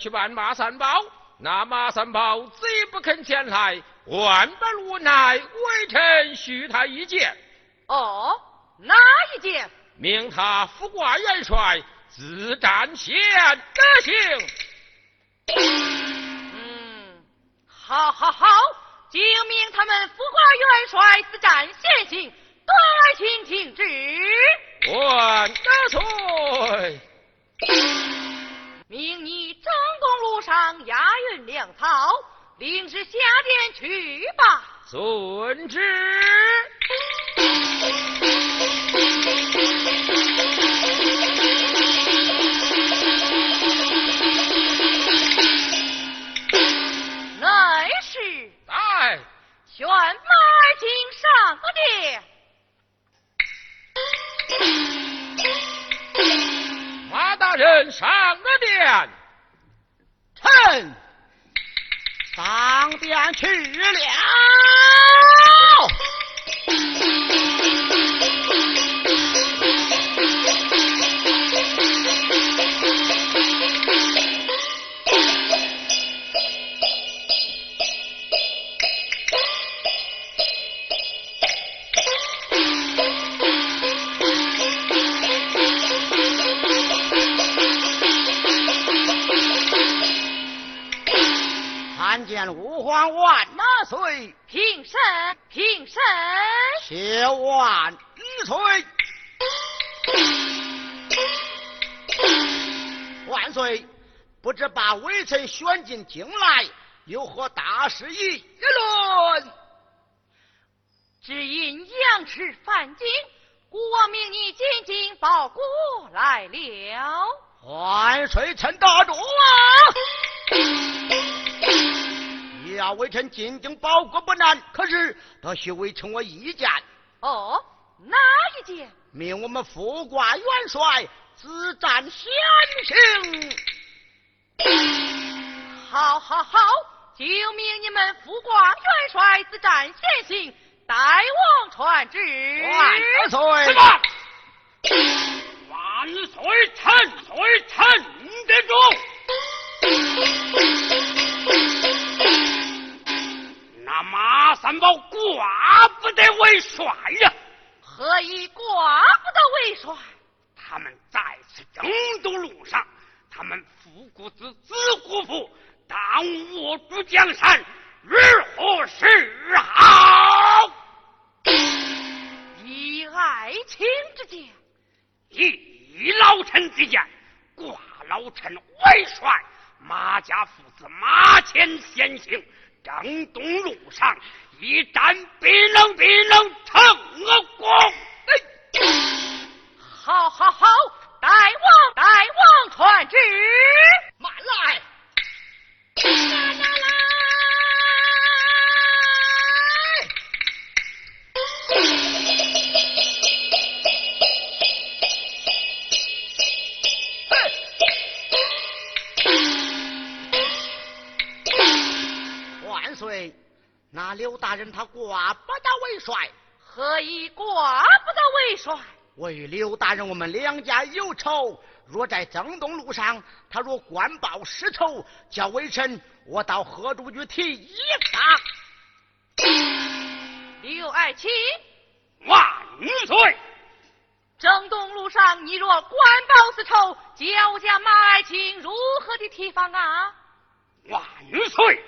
去办马三宝，那马三宝贼不肯前来，万般无奈，微臣许他一剑。哦，哪一件？命他副挂元帅自战先得行。嗯，好，好，好，就命他们副挂元帅自战先行。端来请听旨。万岁。命你正东路上押运粮草，领旨下殿去吧。遵旨。内侍在。宣马儿进上个殿。马大人上个殿。臣上殿去了。参见吾皇万岁！平身，平身！谢万岁！万岁！不知把微臣选进京来，有何大事议论？只因杨氏犯京，国王命你进京报国来了。万岁，臣大主啊！要微臣进京报国不难，可是他需微臣我一件。哦，哪一件？命我们副挂元帅自战先行。好，好，好，就命你们副挂元帅自战先行，代王传旨。万岁！什么？万岁！臣岁臣得住。那马三宝挂不得为帅呀！何以挂不得为帅？他们在此征东路上，他们父姑子子姑父，当我主江山，如何是好？以爱卿之见，以老臣之见，挂老臣为帅，马家父子马前先行。征东路上一战必能必能成功！好，好，好！大王，大王传旨，慢！来大人他挂不得为帅，何以挂不得为帅？为刘大人我们两家有仇，若在征东路上，他若官报私仇，叫微臣我到河州去提一他。刘爱卿，万岁！征东路上，你若官报私仇，叫家马爱卿如何的提防啊？万岁！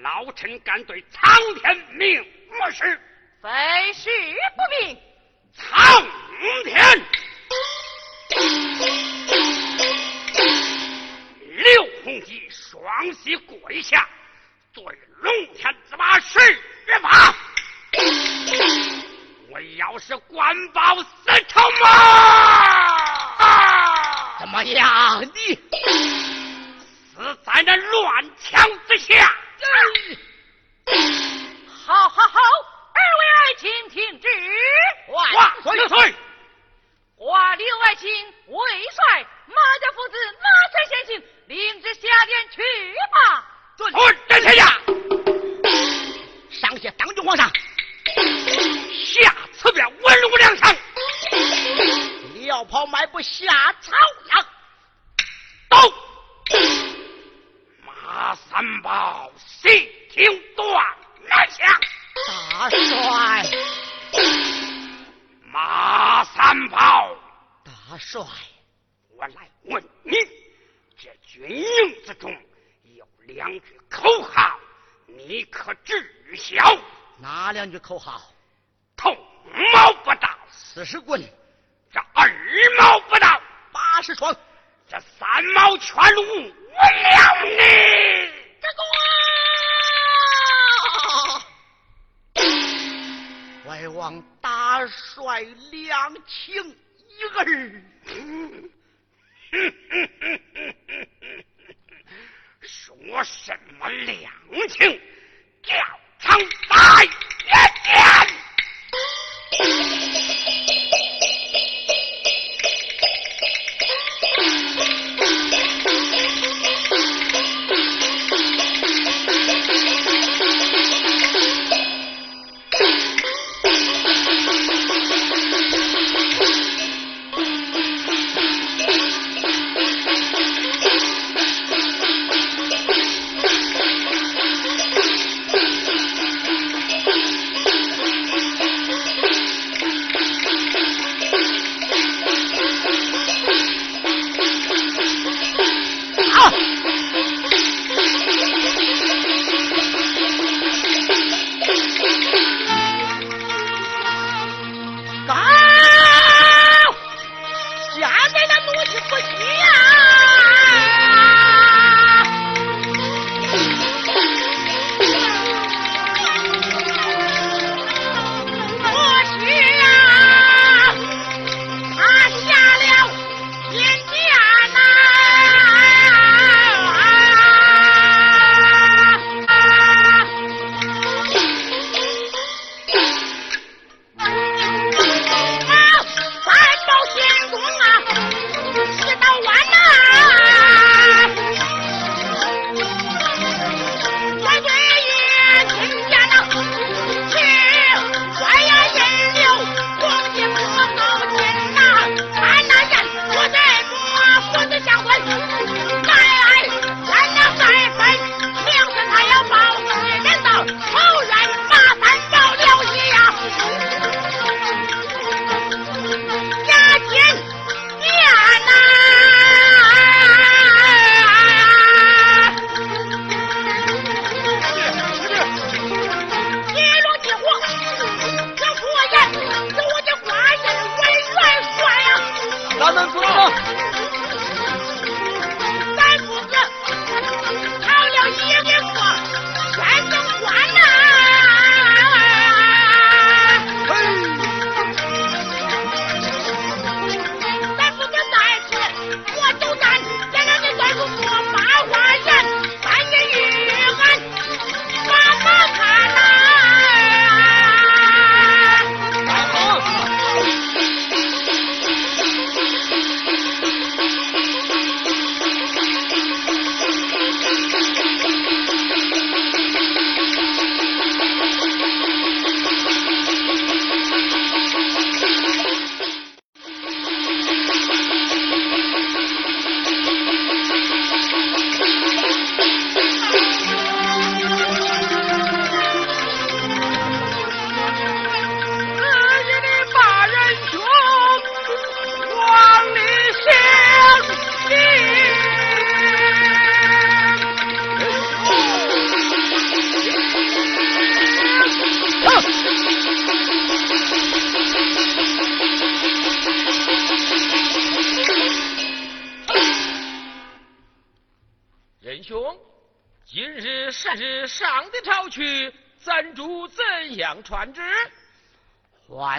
老臣敢对苍天明我是非是不明。苍天，刘洪基双膝跪下，对龙天子马施法。我要是官报私仇啊！怎么样？你死在那乱枪之下！好好好，二位爱卿听旨。万岁！岁！魏帅马家父子马前先行，领旨下殿去吧。准。殿下，上谢当君皇上。下此便文武两相，辽跑迈步下朝阳。马三宝细听段南下。大帅。马三宝。大帅，我来问你，这军营之中有两句口号，你可知晓？哪两句口号？头毛不到四十棍，这二毛不到八十双，这三毛全无我了你。这个，外王大帅两情一。儿，说什么两情，叫成白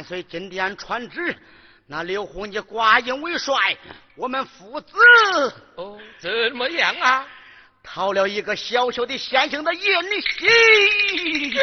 万岁金殿传旨，那刘洪你挂印为帅，我们父子哦怎么样啊？讨了一个小小的县城的印玺。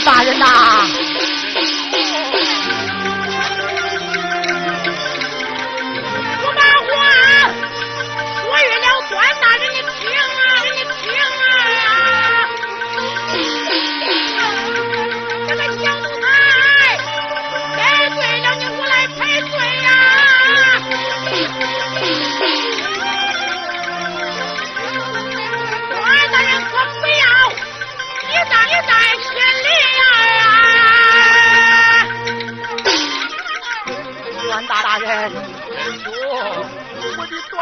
大人呐。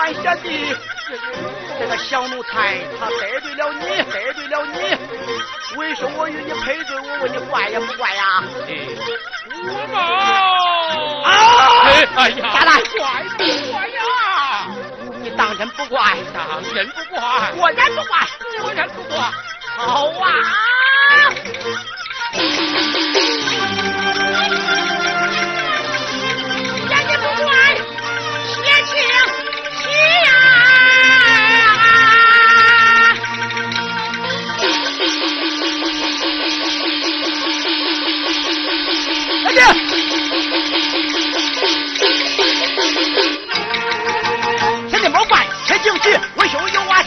管闲的。这个小奴才，他得罪了你，得罪了你。为什么我与你配对？我问你怪呀不怪呀？我毛啊！哎呀，咋了？怪不怪呀？你当真不怪？当真不怪？果然不怪，果然不怪。好啊！求救啊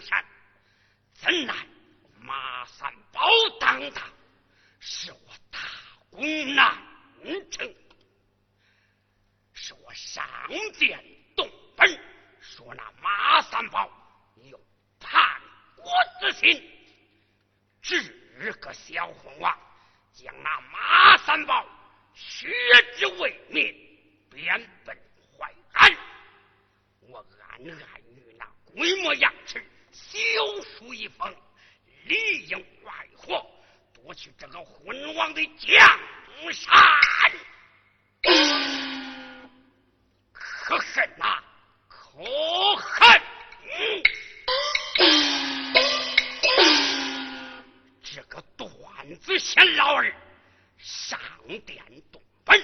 山，怎奈马三宝当的，是我大功难成，是我上殿动本，说那马三宝有叛国之心，这个小红娃，将那马三宝血之未灭，变本淮安，我暗暗与那鬼模样痴。休书一封，里应外合，夺取这个昏王的江山，可恨呐！可恨！这个段子贤老儿上殿动本，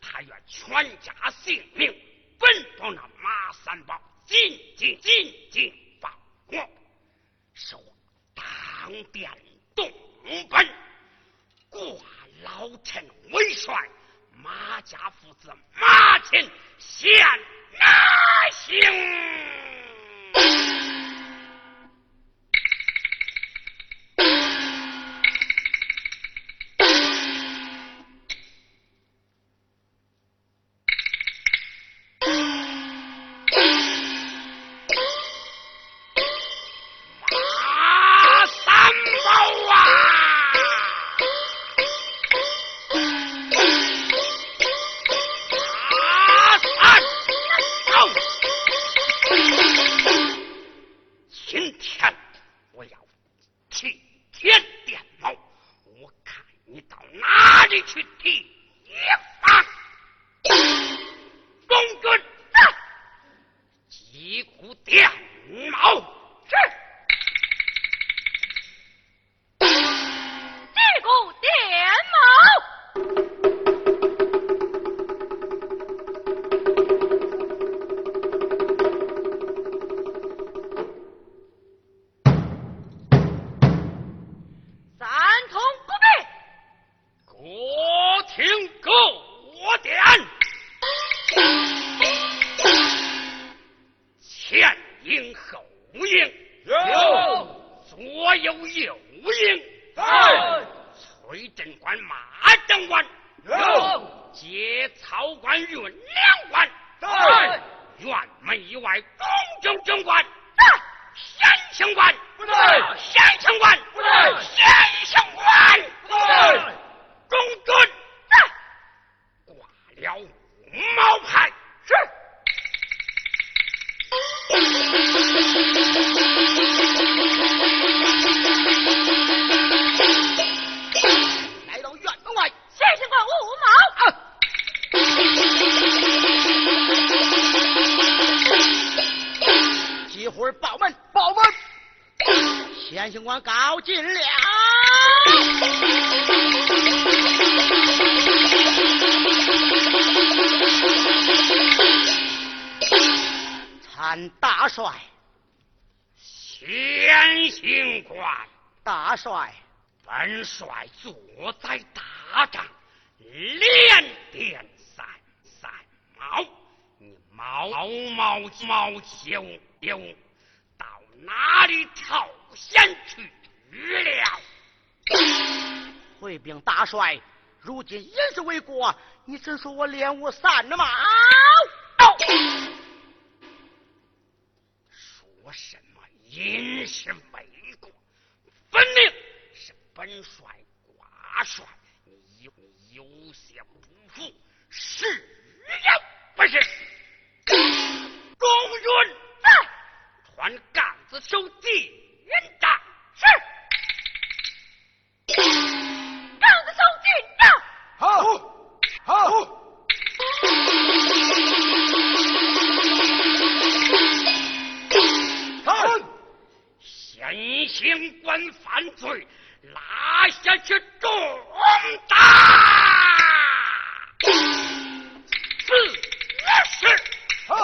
他愿全家性命，奔到那马三宝，进进进进。我是我当殿动本挂老臣为帅马家父子马琴现拿行。严刑官告进了。参大帅，先行官，大帅，本帅坐在大帐，连点三三毛，你毛毛毛球丢到哪里逃险去了？回禀大帅，如今也是为国，你只说我练武散了吗？说什么因是为国，分明是本帅挂帅，你有些不服，是也不是？中军在，传杆子手进帐。是。杆子手进帐。好，好。先行官犯罪，拉下去重打。是是。好。